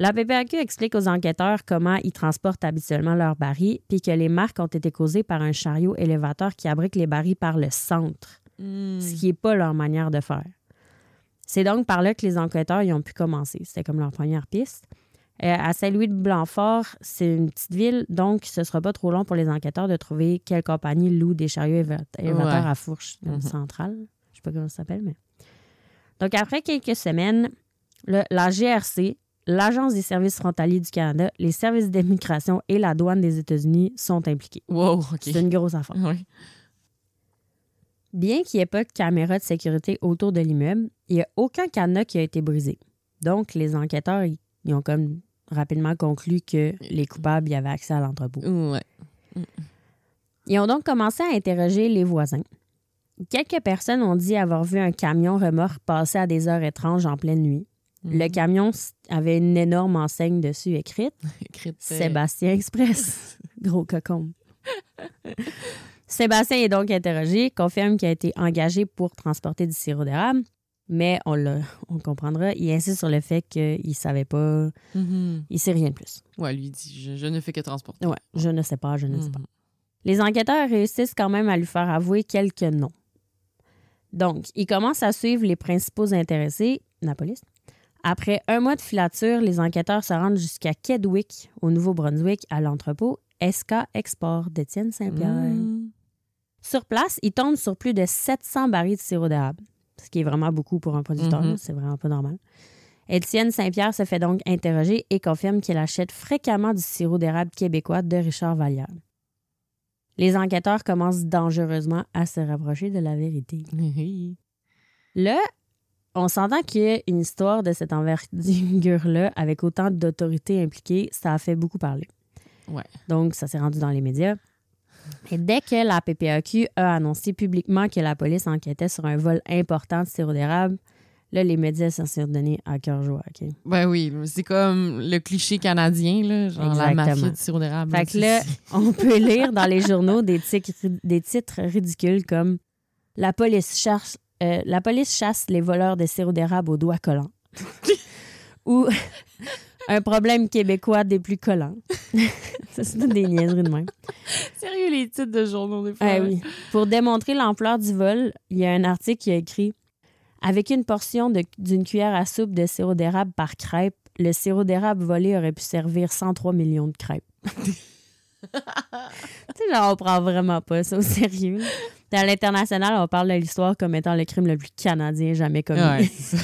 La PPAQ explique aux enquêteurs comment ils transportent habituellement leurs barils, puis que les marques ont été causées par un chariot élévateur qui abrique les barils par le centre, Mm. ce qui n'est pas leur manière de faire. C'est donc par là que les enquêteurs y ont pu commencer. C'était comme leur première piste. Euh, à Saint-Louis-de-Blanfort, c'est une petite ville, donc ce ne sera pas trop long pour les enquêteurs de trouver quelle compagnie loue des chariots éva- élévateurs Ouais. à fourche dans le Mhm. central. Je sais pas comment ça s'appelle, mais. Donc, après quelques semaines, le- la GRC, l'Agence des services frontaliers du Canada, les services d'immigration et la douane des États-Unis sont impliqués. Wow, OK. C'est une grosse affaire. Bien qu'il n'y ait pas de caméra de sécurité autour de l'immeuble, il n'y a aucun cadenas qui a été brisé. Donc, les enquêteurs, ils ont comme rapidement conclu que les coupables y avaient accès à l'entrepôt. Ouais. Ils ont donc commencé à interroger les voisins. Quelques personnes ont dit avoir vu un camion remorque passer à des heures étranges en pleine nuit. Le camion s- avait une énorme enseigne dessus écrite Écrite, euh, Sébastien Express. Gros cocon. Sébastien est donc interrogé, confirme qu'il a été engagé pour transporter du sirop d'érable, mais on le, on comprendra, il insiste sur le fait qu'il ne savait pas, Mhm. il sait rien de plus. Ouais, lui dit je, je ne fais que transporter. Ouais, je ne sais pas, je ne sais pas. Mhm. Les enquêteurs réussissent quand même à lui faire avouer quelques noms. Donc, ils commencent à suivre les principaux intéressés, la police. Après un mois de filature, les enquêteurs se rendent jusqu'à Kedwick, au Nouveau-Brunswick, à l'entrepôt SK Export d'Étienne Saint-Pierre. Mhm. Sur place, ils tombent sur plus de 700 barils de sirop d'érable, ce qui est vraiment beaucoup pour un producteur, Mhm. c'est vraiment pas normal. Étienne Saint-Pierre se fait donc interroger et confirme qu'il achète fréquemment du sirop d'érable québécois de Richard Vallière. Les enquêteurs commencent dangereusement à se rapprocher de la vérité. Là, on s'entend qu'il y a une histoire de cette envergure-là, avec autant d'autorités impliquées, ça a fait beaucoup parler. Ouais. Donc, ça s'est rendu dans les médias. Et dès que la PPAQ a annoncé publiquement que la police enquêtait sur un vol important de sirop d'érable, là, les médias s'en sont donnés à cœur joie. OK? Ben oui, c'est comme le cliché canadien, là, genre la mafia du sirop d'érable. Fait que là, on peut lire dans les journaux des titres, des titres ridicules comme La police chasse, euh, la police chasse les voleurs de sirop d'érable aux doigts collants. Ou Un problème québécois des plus collants. Ça, c'est des niaiseries de même. Sérieux, les titres de journaux, des fois. Ah oui. Pour démontrer l'ampleur du vol, il y a un article qui a écrit Avec une portion d'une cuillère à soupe de sirop d'érable par crêpe, le sirop d'érable volé aurait pu servir 103 millions de crêpes. tu sais, genre, on prend vraiment pas ça au sérieux. Dans l'international, on parle de l'histoire comme étant le crime le plus canadien jamais commis. Ouais, c'est ça.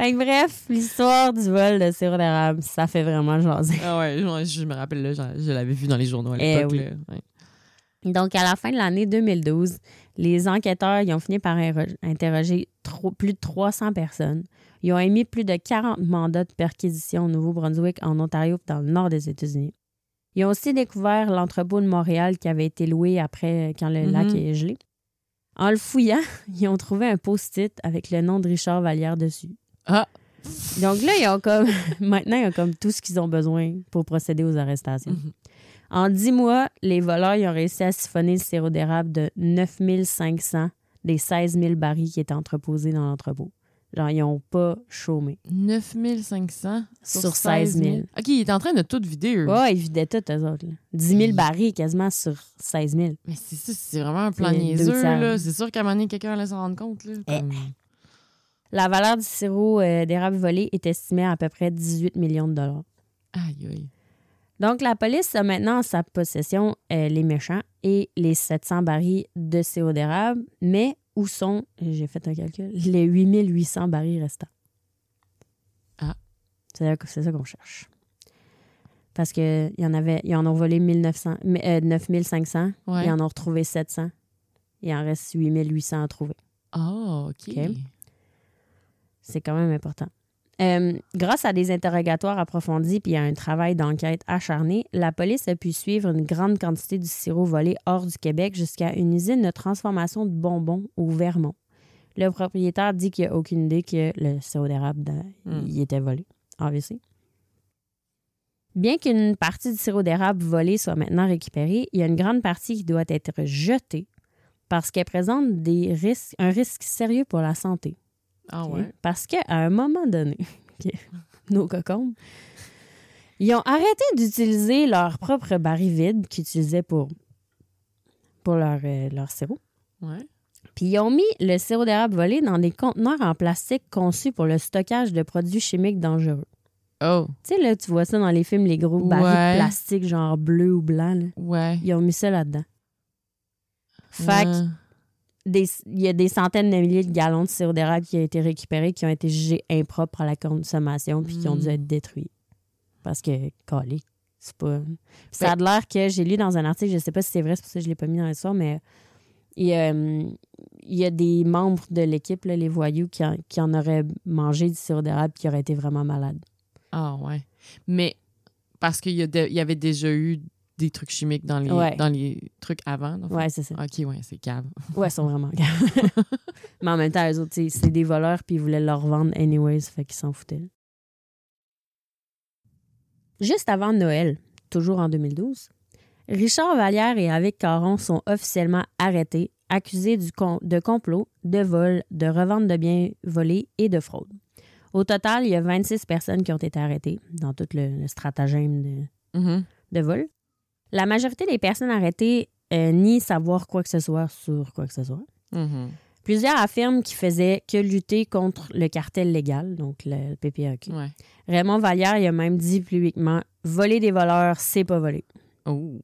Fait que bref, l'histoire du vol de sirop d'érable, ça fait vraiment jaser. Ah ouais, je, je me rappelle, là, je, je l'avais vu dans les journaux à Eh l'époque. oui. là. Ouais. Donc, à la fin de l'année 2012, les enquêteurs ils ont fini par interroger trop- plus de 300 personnes. Ils ont émis plus de 40 mandats de perquisition au Nouveau-Brunswick, en Ontario et dans le nord des États-Unis. Ils ont aussi découvert l'entrepôt de Montréal qui avait été loué après quand le Mhm. lac est gelé. En le fouillant, ils ont trouvé un post-it avec le nom de Richard Vallière dessus. Ah, Donc là, ils ont comme maintenant, ils ont comme tout ce qu'ils ont besoin pour procéder aux arrestations. Mhm. En dix mois, les voleurs ils ont réussi à siphonner le sirop d'érable de 9500 des 16 000 barils qui étaient entreposés dans l'entrepôt. Genre, ils n'ont pas chômé. 9500 Sur 16 000. OK, il est en train de tout vider, eux. Ouais, ils vidaient tout, eux autres. là. 10 000 Ils- barils quasiment sur 16 000. Mais c'est ça, c'est vraiment un plan niaiseux, là. C'est sûr qu'à un moment donné, quelqu'un allait s'en rendre compte, là. Eh. Comme- La valeur du sirop euh, d'érable volé est estimée à, à peu près 18 millions de dollars. Aïe, aïe. Donc, la police a maintenant en sa possession euh, les méchants et les 700 barils de sirop d'érable, mais où sont, j'ai fait un calcul, les 8800 barils restants? Ah. C'est là que- c'est ça qu'on cherche. Parce qu'ils y en avait, ils en ont volé 1900, mais, euh, 9500, Ouais. ils en ont retrouvé 700. Il en reste 8800 à trouver. Ah, OK. OK. C'est quand même important. Euh, grâce à des interrogatoires approfondis puis à un travail d'enquête acharné, la police a pu suivre une grande quantité du sirop volé hors du Québec jusqu'à une usine de transformation de bonbons au Vermont. Le propriétaire dit qu'il n'a aucune idée que le sirop d'érable il était volé, AVC. Bien qu'une partie du sirop d'érable volé soit maintenant récupérée, il y a une grande partie qui doit être jetée parce qu'elle présente des risques, un risque sérieux pour la santé. Ah ouais. Parce qu'à un moment donné, nos cocombes, ils ont arrêté d'utiliser leur propre baril vide qu'ils utilisaient pour, pour leur, euh, leur sirop. Ouais. Puis ils ont mis le sirop d'érable volé dans des conteneurs en plastique conçus pour le stockage de produits chimiques dangereux. Oh, Tu sais, là, tu vois ça dans les films, les gros barils Ouais. de plastique genre bleu ou blanc. là. ouais. Ils ont mis ça là-dedans. Fait que. Des- il y a des centaines de milliers de gallons de sirop d'érable qui ont été récupérés, qui ont été jugés impropres à la consommation, puis qui ont dû Mm. être détruits. Parce que, calé, c'est pas. Puis ça a de l'air que j'ai lu dans un article, je sais pas si c'est vrai, c'est pour ça que je l'ai pas mis dans l'histoire, mais il y a, hum, il y a des membres de l'équipe, les voyous, qui en, qui en auraient mangé du sirop d'érable qui auraient été vraiment malades. Ah ouais. Mais parce qu'il y, a de- il y avait déjà eu des trucs chimiques dans les, Ouais. dans les trucs avant. Ouais, c'est ça. OK, ouais, c'est cave. Ouais, ils sont vraiment graves. mais en même temps, eux autres, c'est des voleurs, puis ils voulaient leur vendre anyways, fait qu'ils s'en foutaient. Juste avant Noël, toujours en 2012, Richard Vallière et Avec Caron sont officiellement arrêtés, accusés du com- de complot, de vol, de revente de biens volés et de fraude. Au total, il y a 26 personnes qui ont été arrêtées dans tout le, le stratagème de, Mhm. de vol. La majorité des personnes arrêtées euh, nient savoir quoi que ce soit sur quoi que ce soit. Mhm. Plusieurs affirment qu'ils faisaient que lutter contre le cartel légal, donc le PPAQ. Ouais. Raymond Vallière il a même dit publiquement Voler des voleurs, c'est pas voler. Oh.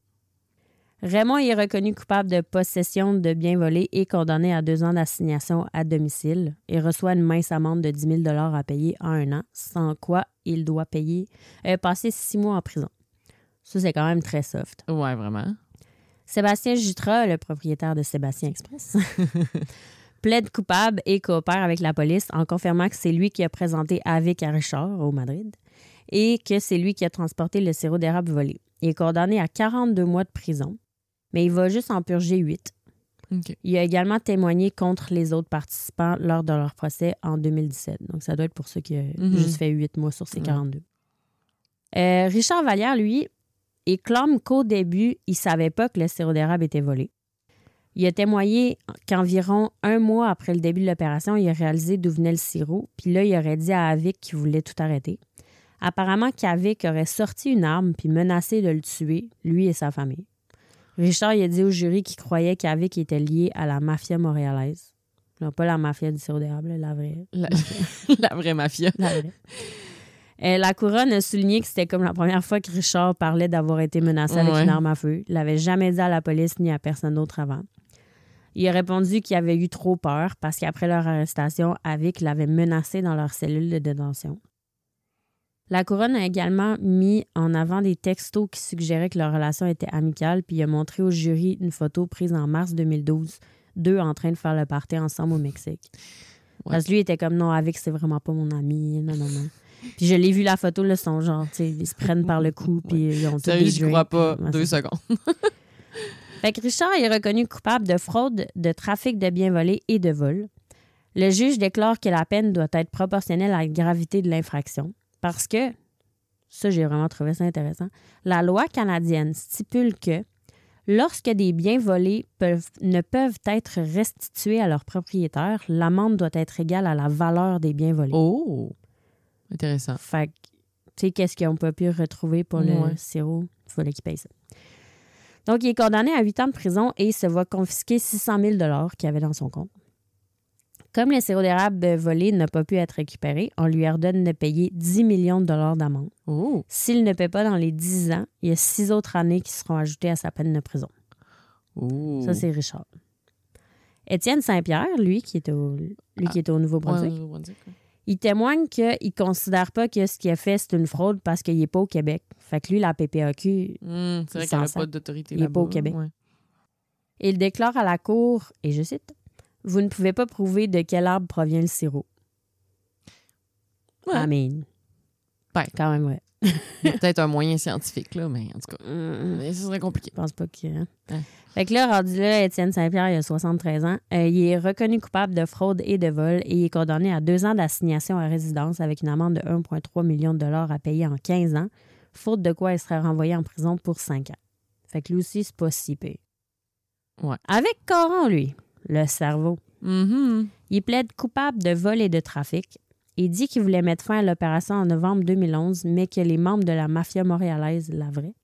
Raymond est reconnu coupable de possession de biens volés et condamné à deux ans d'assignation à domicile et reçoit une mince amende de 10 000 à payer en un an, sans quoi il doit payer, euh, passer six mois en prison. Ça, c'est quand même très soft. Ouais, vraiment. Sébastien Jutra, le propriétaire de Sébastien Express, plaide coupable et coopère avec la police en confirmant que c'est lui qui a présenté Avic à Richard au Madrid et que c'est lui qui a transporté le sirop d'érable volé. Il est condamné à 42 mois de prison, mais il va juste en purger 8. OK. Il a également témoigné contre les autres participants lors de leur procès en 2017. Donc, ça doit être pour ceux qui ont Mhm. juste fait 8 mois sur ces Ouais. 42. Euh, Richard Vallière, lui, il clame qu'au début, il savait pas que le sirop d'érable était volé. Il a témoigné qu'environ un mois après le début de l'opération, il a réalisé d'où venait le sirop, puis là, il aurait dit à Avic qu'il voulait tout arrêter. Apparemment qu'Avic aurait sorti une arme puis menacé de le tuer, lui et sa famille. Richard il a dit au jury qu'il croyait qu'Avic était lié à la mafia montréalaise. Non, pas la mafia du sirop d'érable, la vraie. La, la vraie mafia. La, vraie. Euh, la couronne a souligné que c'était comme la première fois que Richard parlait d'avoir été menacé avec Ouais. une arme à feu. Il l'avait jamais dit à la police ni à personne d'autre avant. Il a répondu qu'il avait eu trop peur parce qu'après leur arrestation, Avic l'avait menacé dans leur cellule de détention. La couronne a également mis en avant des textos qui suggéraient que leur relation était amicale, puis il a montré au jury une photo prise en mars 2012, deux en train de faire le party ensemble au Mexique. Parce que lui était comme non, avec c'est vraiment pas mon ami, non, non, non. Puis je l'ai vu la photo, là, son genre, tu sais, ils se prennent par le cou, puis ils ont des drinks, crois pas. puis- Deux secondes. Fait que Richard est reconnu coupable de fraude, de trafic de biens volés et de vol. Le juge déclare que la peine doit être proportionnelle à la gravité de l'infraction parce que, ça j'ai vraiment trouvé ça intéressant, la loi canadienne stipule que lorsque des biens volés peuvent- ne peuvent être restitués à leur propriétaire, l'amende doit être égale à la valeur des biens volés. Oh. Intéressant. Fait que, tu sais, qu'est-ce qu'ils n'ont pas pu retrouver pour le sirop? Il fallait qu'ils payent ça. Donc, il est condamné à 8 ans de prison et se voit confisquer 600 000 qu'il avait dans son compte. Comme le sirop d'érable volé n'a pas pu être récupéré, on lui ordonne de payer 10 millions de dollars d'amende. Oh. S'il ne paie pas dans les 10 ans, il y a six autres années qui seront ajoutées à sa peine de prison. Oh. Ça, c'est Richard. Étienne Saint-Pierre, lui, qui est au, lui, qui est au Nouveau-Brunswick, Ouais, Nouveau-Brunswick, ouais. Il témoigne qu'il ne considère pas que ce qu'il a fait, c'est une fraude parce qu'il n'est pas au Québec. Fait que lui, la PPAQ, Hum, c'est vrai Il qu'il n'y s'en a pas d'autorité Il est là-bas. pas au Québec. ouais. il déclare à la cour, et je cite, Vous ne pouvez pas prouver de quel arbre provient le sirop. Ouais. I Ouais. Quand même, ouais. Il y a Peut-être un moyen scientifique, là, mais en tout cas, mais ce serait compliqué. Je pense pas que. hein. Ouais. Fait que là, rendu là, Étienne Saint-Pierre, il a 73 ans. Euh, il est reconnu coupable de fraude et de vol et il est condamné à deux ans d'assignation à résidence avec une amende de 1,3 million de dollars à payer en 15 ans, faute de quoi il serait renvoyé en prison pour 5 ans. Fait que lui aussi, c'est pas si pire. Ouais. Avec Coran, lui, le cerveau. Mhm. Il plaide coupable de vol et de trafic. Il dit qu'il voulait mettre fin à l'opération en novembre 2011, mais que les membres de la mafia montréalaise, la vraie,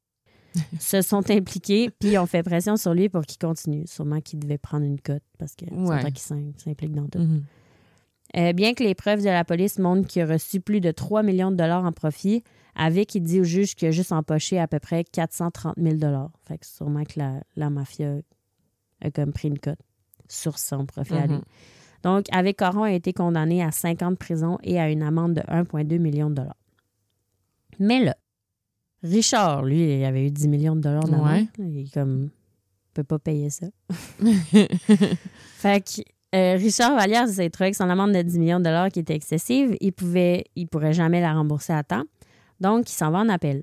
se sont impliqués puis ont fait pression sur lui pour qu'il continue. Sûrement qu'il devait prendre une cote parce que Ouais. c'est qu'il s'im- s'implique dans tout. Mhm. Euh, bien que les preuves de la police montrent qu'il a reçu plus de 3 millions de dollars en profit, avec il dit au juge qu'il a juste empoché à peu près 430 000 dollars. Fait que sûrement que la, la mafia a comme pris une cote sur son profit à lui. Donc, avec Coron a été condamné à 5 ans de prison et à une amende de 1,2 million de dollars. Mais là, Richard, lui, il avait eu 10 millions de dollars d'amende. Ouais. Il est comme, peut pas payer ça. Fait que euh, Richard Vallière s'est trouvé que son amende de 10 millions de dollars qui était excessive, il pouvait, il pourrait jamais la rembourser à temps. Donc, il s'en va en appel.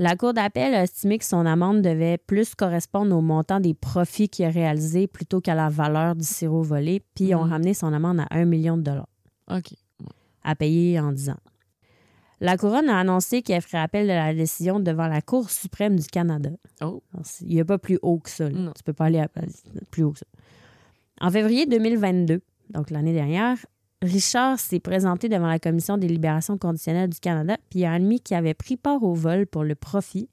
La Cour d'appel a estimé que son amende devait plus correspondre au montant des profits qu'il a réalisés plutôt qu'à la valeur du sirop volé, puis ils ont Mhm. ramené son amende à 1 million de dollars OK. à payer en 10 ans. La couronne a annoncé qu'elle ferait appel de la décision devant la Cour suprême du Canada. Oh. Il n'y a pas plus haut que ça. Tu peux pas aller à- plus haut que ça. En février 2022, donc l'année dernière, Richard s'est présenté devant la Commission des libérations conditionnelles du Canada, puis il a admis qu'il avait pris part au vol pour le profit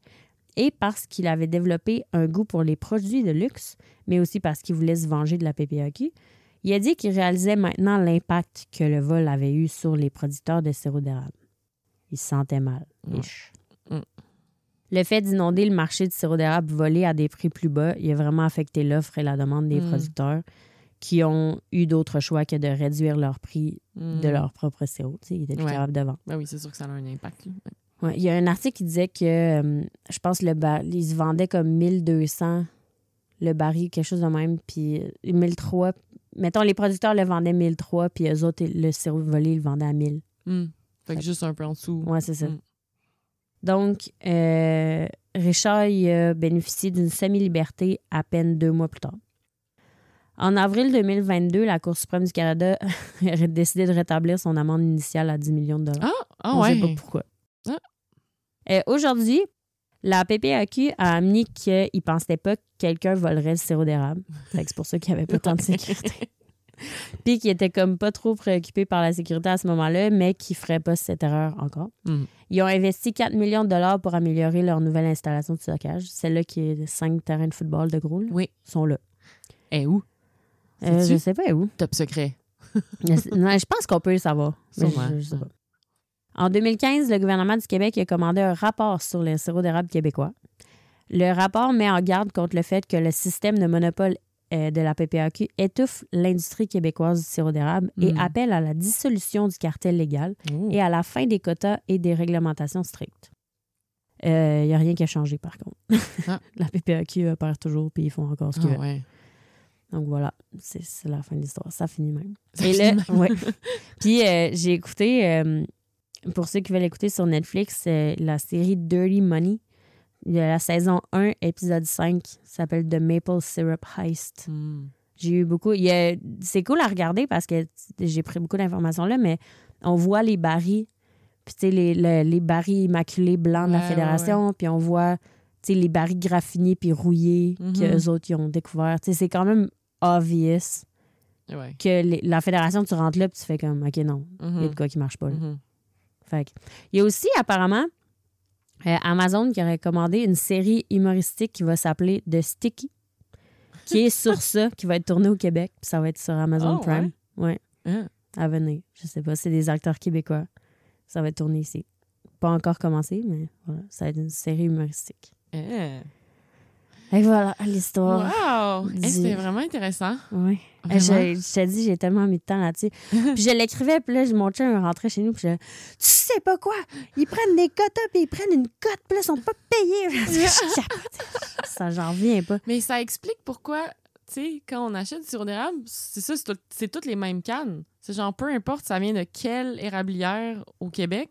et parce qu'il avait développé un goût pour les produits de luxe, mais aussi parce qu'il voulait se venger de la PPAQ. Il a dit qu'il réalisait maintenant l'impact que le vol avait eu sur les producteurs de sirop d'érable. Il se sentait mal. Ish. Mm. Le fait d'inonder le marché du sirop d'érable volé à des prix plus bas, il a vraiment affecté l'offre et la demande des Mm. producteurs qui ont eu d'autres choix que de réduire leur prix de leur propre sais, ils étaient plus Ouais. capables de vendre. Ben oui, c'est sûr que ça a un impact. Ouais, il y a un article qui disait que, euh, je pense, le bar- ils se vendaient comme 1200 le baril, quelque chose de même, puis euh, 1003. Mettons, les producteurs le vendaient 1003, puis eux autres, le sirop volé, ils le vendaient à 1000. Mm. Fait que juste un peu en dessous. Ouais, c'est ça. Mm. Donc, euh, Richard il a bénéficié d'une semi-liberté à peine deux mois plus tard. En avril 2022, la Cour suprême du Canada a décidé de rétablir son amende initiale à 10 millions de dollars. Ah, ah On ouais. sait pas pourquoi. Ah. Aujourd'hui, la PPAQ a admis qu'il ne pensait pas que quelqu'un volerait le sirop d'érable. C'est pour ça qu'il n'y avait pas tant de sécurité. Puis qu'il était comme pas trop préoccupé par la sécurité à ce moment-là, mais qu'il ne ferait pas cette erreur encore. Mm. Ils ont investi 4 millions de dollars pour améliorer leur nouvelle installation de stockage. Celle-là qui est 5 terrains de football de gros, là, Oui. sont là. Et où? Euh, je sais pas où. Top secret. Non, je pense qu'on peut le savoir. mais je- je sais pas. En 2015, le gouvernement du Québec a commandé un rapport sur le sirop d'érable québécois. Le rapport met en garde contre le fait que le système de monopole euh, de la PPAQ étouffe l'industrie québécoise du sirop d'érable et Mm. appelle à la dissolution du cartel légal Oh. et à la fin des quotas et des réglementations strictes. Il n'y a rien qui a changé, par contre. Ah. la PPAQ opère toujours, puis ils font encore ce qu'ils Ah ouais. Donc voilà, c'est la fin de l'histoire. Ça finit même. Ça Et finit là, même. ouais. Puis euh, j'ai écouté, euh, pour ceux qui veulent écouter sur Netflix, euh, la série Dirty Money. A la saison 1, épisode 5, ça s'appelle The Maple Syrup Heist. Mm. J'ai eu beaucoup. C'est cool à regarder parce que j'ai pris beaucoup d'informations là, mais on voit les barils, puis tu sais, les, le- les barils immaculés blancs de la ouais, Fédération, puis on voit tu sais, les barils graffinés puis rouillés Mhm. que les autres ils ont découvert. Tu sais, C'est quand même obvious Ouais. que les- la Fédération, tu rentres là puis tu fais comme, OK, non, il y a Mhm. de quoi qui marche pas. là. Mhm. Fait il y a aussi apparemment euh, Amazon qui aurait commandé une série humoristique qui va s'appeler The Sticky, qui est sur ça, qui va être tournée au Québec. Puis ça va être sur Amazon Oh, Prime. Ouais. Ah. À venir. Je sais pas, c'est des acteurs québécois. Ça va être tourné ici. Pas encore commencé, mais voilà, ça va être une série humoristique. Ah. Et voilà l'histoire. Wow! du- C'était vraiment intéressant. Oui. Je, Vraiment? je te dis, j'ai tellement mis de temps là-dessus. puis je l'écrivais, puis là, mon chum rentrait chez nous, puis je Tu sais pas quoi? Ils prennent des quotas, puis ils prennent une cote, puis là, ils sont pas payés. Ça, j'en reviens pas. Mais ça explique pourquoi, tu sais, quand on achète du sirop d'érable, c'est ça, c'est toutes les mêmes cannes. C'est genre, peu importe ça vient de quelle érablière au Québec,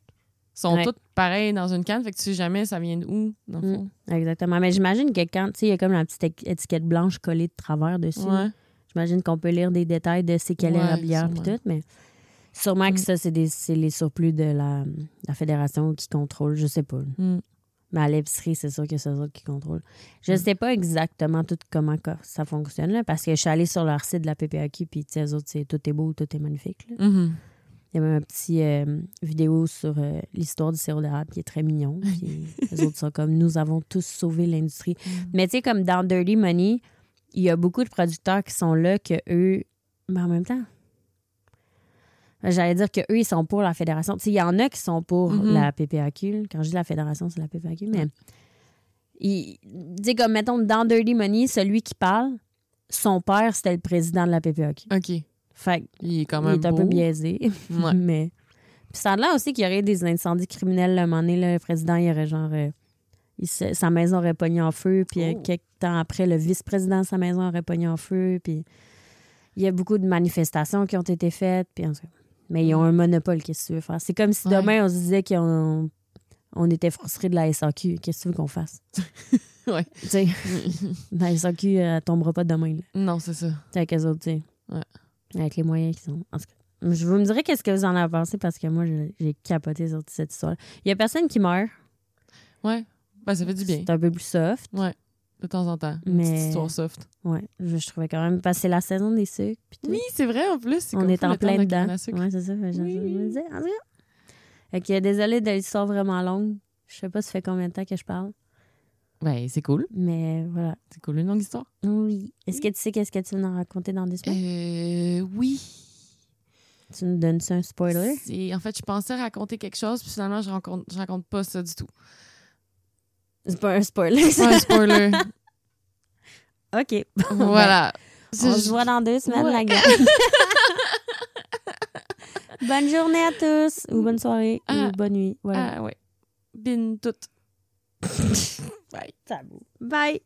sont Ouais. toutes pareilles dans une canne, fait que tu sais jamais ça vient d'où, dans le Mm. fond. Exactement. Mais j'imagine que quand, tu sais, il y a comme la petite étiquette blanche collée de travers dessus. Ouais. J'imagine qu'on peut lire des détails de c'est quelle puis sûrement. tout, mais sûrement que Mm. ça, c'est des- c'est les surplus de la, la fédération qui contrôle, je sais pas. Mm. Mais à l'épicerie, c'est sûr que c'est eux autres qui contrôlent. Je ne sais pas exactement tout comment ça fonctionne, là, parce que je suis allée sur leur site de la PPAQ, puis tu sais, eux autres, c'est tout est beau, tout est magnifique. là. Il y a même un petit euh, vidéo sur euh, l'histoire du sirop d'érable qui est très mignon. Puis les autres sont comme nous avons tous sauvé l'industrie. Mm. Mais tu sais, comme dans Dirty Money, il y a beaucoup de producteurs qui sont là que eux. Mais en même temps. J'allais dire que eux ils sont pour la fédération. Tu sais, il y en a qui sont pour Mhm. la PPAQ. Quand je dis la fédération, c'est la PPAQ. Mais tu sais, comme mettons, dans Dirty Money, celui qui parle, son père, c'était le président de la PPAQ. OK. Fait Il est quand il même est un peu biaisé. Ouais. mais. Puis ça a l'air aussi qu'il y aurait des incendies criminels. là, un moment donné, le président, il aurait genre. euh, il se- sa maison aurait pogné en feu. Puis euh, Oh. quelques temps après, le vice-président de sa maison aurait pogné en feu. Puis il y a beaucoup de manifestations qui ont été faites. Puis mais ils ont un monopole, qu'est-ce que tu veux faire? C'est comme si Ouais. demain, on se disait qu'on on était frustrés de la SAQ. Qu'est-ce que tu veux qu'on fasse? Ouais. Tu sais, la SAQ, elle tombera pas demain. Là. non, c'est ça. Tu sais, avec eux autres, tu sais. Ouais. Avec les moyens qu'ils ont. En tout cas. Je vous me direz qu'est-ce que vous en avez pensé parce que moi, j'ai capoté sur cette histoire. Il y a personne qui meurt. Ouais. Ben, ça fait du bien. C'est un peu plus soft. Ouais. De temps en temps. Une Mais- petite histoire soft. Ouais, je, je trouvais quand même. Parce que c'est la saison des sucres. Oui, c'est vrai, en plus. On est en plein de dedans. sucre. Ouais, c'est ça. fait je- Oui. je me disais, en tout cas. Fait que désolée de l'histoire vraiment longue. Je sais pas ça fait combien de temps que je parle. Ben, c'est cool. Mais voilà. C'est cool, une longue histoire? Oui. Est-ce que tu sais qu'est-ce que tu veux nous raconter dans deux semaines? Euh, oui. Tu nous donnes ça un spoiler? C'est- En fait, je pensais raconter quelque chose, puis finalement, je raconte, je raconte pas ça du tout. C'est pas un spoiler. C'est pas un spoiler. OK. voilà. On se voit dans deux semaines, Ouais. la gang. bonne journée à tous, ou bonne soirée, Ah. ou bonne nuit. Voilà. Ah, ouais. Bin tout. Bye. Tabou. Bye.